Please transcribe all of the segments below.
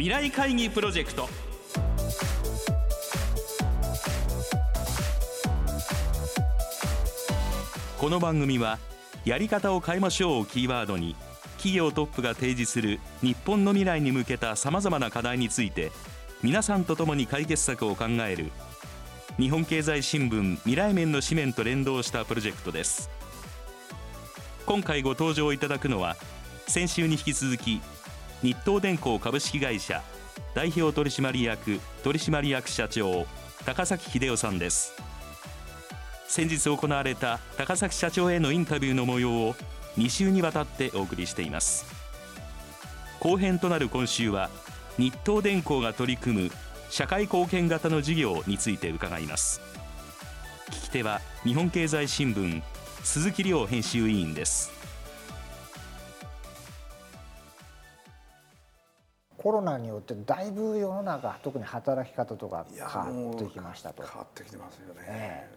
未来会議プロジェクト。この番組はやり方を変えましょうをキーワードに企業トップが提示する日本の未来に向けたさまざまな課題について皆さんと共に解決策を考える。日本経済新聞未来面の紙面と連動したプロジェクトです。今回ご登場いただくのは先週に引き続き日東電工株式会社代表取締役取締役社長高崎秀夫さんです。先日行われた高崎社長へのインタビューの模様を2週にわたってお送りしています。後編となる今週は日東電工が取り組む社会貢献型の事業について伺います。聞き手は日本経済新聞鈴木亮編集委員です。コロナによってだいぶ世の中特に働き方とか変わってきましたと。変わってきてますよね、え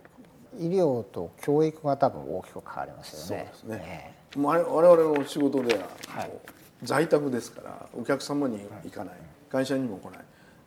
え、医療と教育が多分大きく変わりますよね。そうですね、ええ、我々の仕事では、はい、在宅ですからお客様に行かない、会社にも来ない。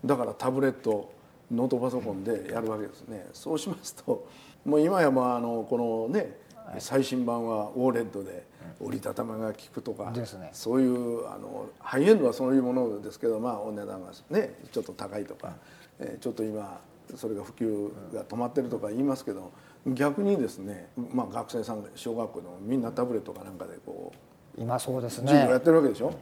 だからタブレットノートパソコンでやるわけですね、そうしますともう今やまああのこのね最新版はオーレッドで折りたたみが効くとか、ね、そういうあのハイエンドはそういうものですけどまあお値段がねちょっと高いとか、えー、ちょっと今それが普及が止まってるとか言いますけど逆にですね、まあ、学生さん小学校でもみんなタブレットかなんかでこう今そうですね。授業やってるわけでしょ？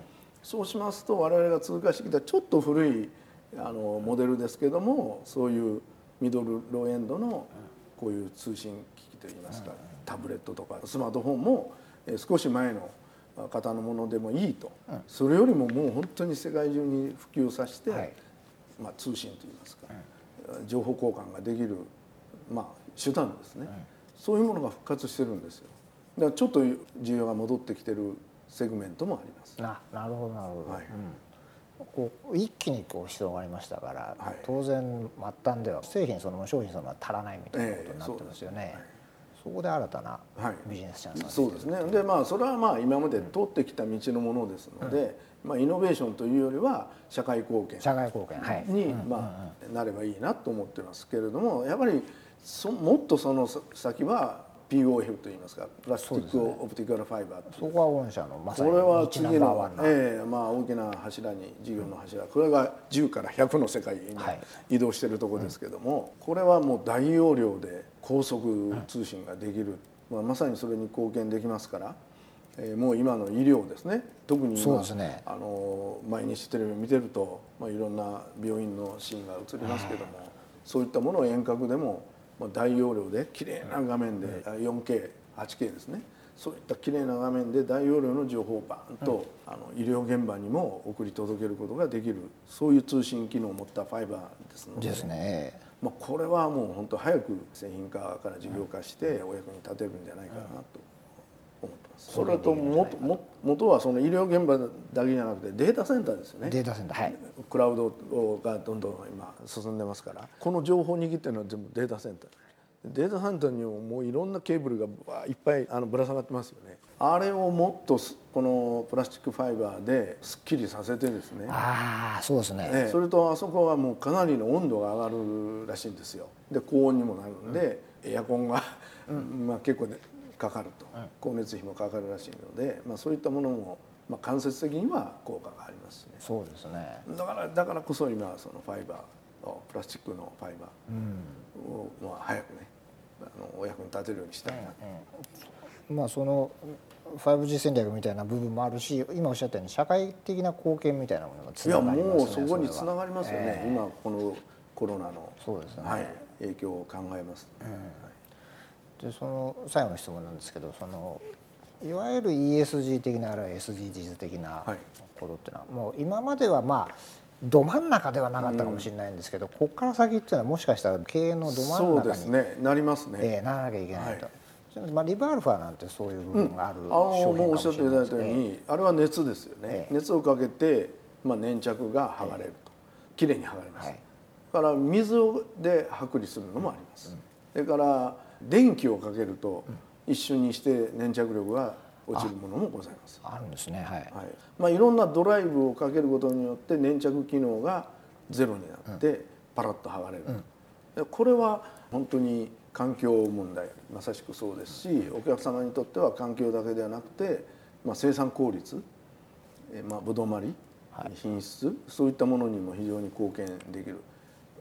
そうしますと我々が通過してきたちょっと古いあのモデルですけどもそういうミドルローエンドのこういう通信機器といいますか、タブレットとかスマートフォンも少し前の方のものでもいいと、それよりももう本当に世界中に普及させて、まあ、通信といいますか、情報交換ができる、まあ、手段ですね、そういうものが復活してるんですよ。だからちょっと需要が戻ってきてるセグメントもあります。ななるほどなるほど、はいこう一気にこう広がりましたから、はい、当然末端では製品その商品そのもの足らないみたいなことになってますよね。えーそこで新たなビジネスチャンス、はい、そうですね。でまあそれはまあ今まで通ってきた道のものですので、うん、まあ、イノベーションというよりは社会貢献社会貢献、はい、に、まあ、なればいいなと思ってますけれどもやっぱりそもっとその先は POF といいますかプラスチックオプティカルファイバーそこは御社のまさにこれは次の、えーまあ、大きな柱に事業の柱。これが10から100の世界に移動しているところですけども、これはもう大容量で高速通信ができる、まあ、まさにそれに貢献できますから。えー、もう今の医療ですね。特に今、ね、あの毎日テレビ見てると、まあ、いろんな病院のシーンが映りますけども、そういったものを遠隔でも大容量で綺麗な画面で 4K8K ですね。そういった綺麗な画面で大容量の情報をバーンと、あの医療現場にも送り届けることができるそういう通信機能を持ったファイバーですので。ですね、まあ、これはもう本当早く製品化から事業化してお役に立てるんじゃないかなと。それと元元はその医療現場だけじゃなくてデータセンターですよね。データセンター、はい。クラウドがどんどん今進んでますから。この情報を握ってるのは全部データセンター。データセンターにももういろんなケーブルがいっぱいあのぶら下がってますよね。あれをもっとこのプラスチックファイバーですっきりさせてですね。ああそうですね、ええ、それとあそこはもうかなりの温度が上がるらしいんですよ。で高温にもなるんで、うん、エアコンがまあ結構、ね、かかると、うん、光熱費もかかるらしいので、まあ、そういったものもまあ、間接的には効果がありますね。そうですね。だからだからこそ今そのファイバープラスチックのファイバーを、まあ早くねあのお役に立てるようにしたいな、うんうん、まあその 5G 戦略みたいな部分もあるし今おっしゃったように社会的な貢献みたいなものがつながりますねいやもうそこにつながりますよね、えー、今このコロナのそうですね、はい、影響を考えます、うん、でその最後の質問なんですけどそのいわゆる ESG 的なあるいは SDGs 的なことっていうのは、はい、もう今まではまあど真ん中ではなかったかもしれないんですけど、うん、ここから先っていうのはもしかしたら経営のど真ん中にそうですね。なりますね、えー、ならなきゃいけないと。はい、まあ、リバールファーなんてそういう部分がある、うん、あもうおっしゃっていただいたように、あれは熱ですよね、えー、熱をかけて、まあ、粘着が剥がれると、えー、きれいに剥がれます、はい、だから水で剥離するのもあります、うん、それから電気をかけると、一瞬にして粘着力が落ちるものもございます。あるんですね。はい、はい。まあ、いろんなドライブをかけることによって粘着機能がゼロになってパラッと剥がれる、うん、これは本当に環境問題。まさしくそうですしお客様にとっては環境だけではなくて、まあ、生産効率、えまあ、ぶどまり、はい、品質そういったものにも非常に貢献できる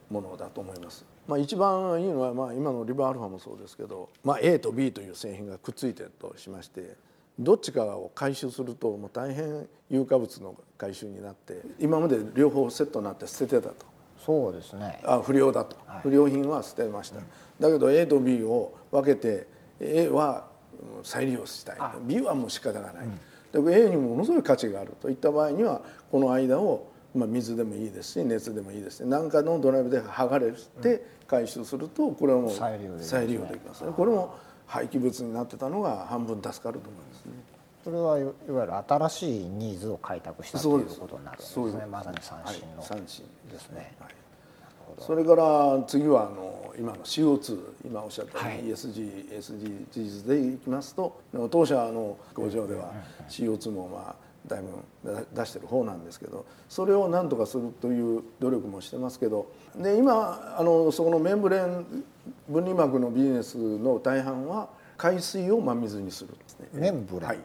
ものだと思います。まあ、一番いいのは、まあ、今のリバーアルファもそうですけど、まあ、A と B という製品がくっついてるとしましてどっちかを回収するともう大変有価物の回収になって今まで両方セットになって捨ててたと。そうですね。あ不良だと、はい、不良品は捨てました、うん、だけど A と B を分けて A は再利用したい。B はもう仕方がない、うん、A にものすごい価値があるといった場合にはこの間をまあ、水でもいいですし熱でもいいですし何かのドライブで剥がれて回収するとこれはもう再利用できますね。これも廃棄物になってたのが半分助かると思いますね。それはいわゆる新しいニーズを開拓したということになるんですね。まさに三振の、はい、三振ですね。はい。それから次はあの今の CO2 今おっしゃったように ESG、SDGs でいきますと当社の工場では CO2 もまあだいぶ出してる方なんですけどそれを何とかするという努力もしてますけどで今あのそこのメンブレン分離膜のビジネスの大半は海水を真水にするんですね。メンブレン、はい。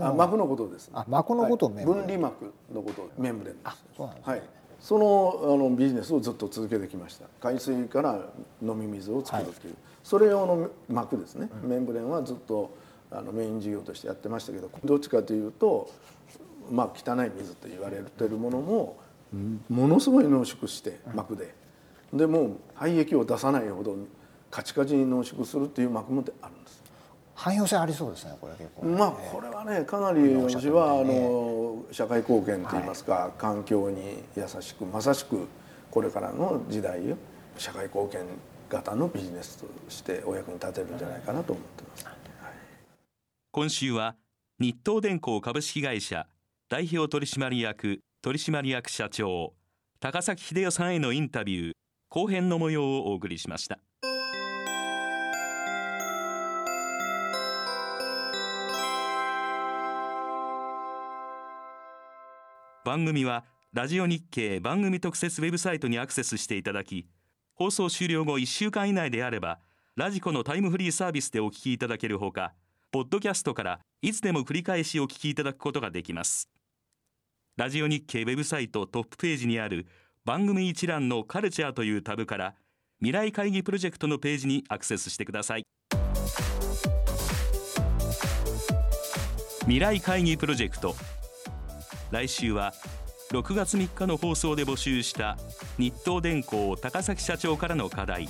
あ膜のことです、あ膜のことを、はい、分離膜のことメンブレンです。そうなんですね、はい。そのあのビジネスをずっと続けてきました。海水から飲み水を作るという、はい、それ用の膜ですね、うん、メンブレンはずっとあのメイン事業としてやってましたけどどっちかというとまあ、汚い水と言われてるものもものすごい濃縮して膜で、でもう廃液を出さないほどカチカチに濃縮するっていう膜もあるんです。汎用性ありそうですねこれ結構、まあこれはねかなり私はあの社会貢献といいますか、環境に優しくまさしくこれからの時代社会貢献型のビジネスとしてお役に立てるんじゃないかなと思ってます、はい、今週は日東電工株式会社代表取締役取締役社長高崎秀夫さんへのインタビュー後編の模様をお送りしました。番組はラジオ日経番組特設ウェブサイトにアクセスしていただき放送終了後1週間以内であればラジコのタイムフリーサービスでお聞きいただけるほかポッドキャストからいつでも繰り返しお聞きいただくことができます。ラジオ日経ウェブサイトトップページにある番組一覧のカルチャーというタブから未来会議プロジェクトのページにアクセスしてください。未来会議プロジェクト。来週は6月3日の放送で募集した日東電工高崎社長からの課題。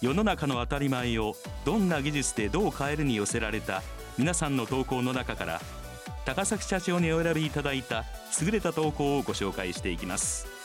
世の中の当たり前をどんな技術でどう変えるに寄せられた皆さんの投稿の中から高崎社長にお選びいただいた優れた投稿をご紹介していきます。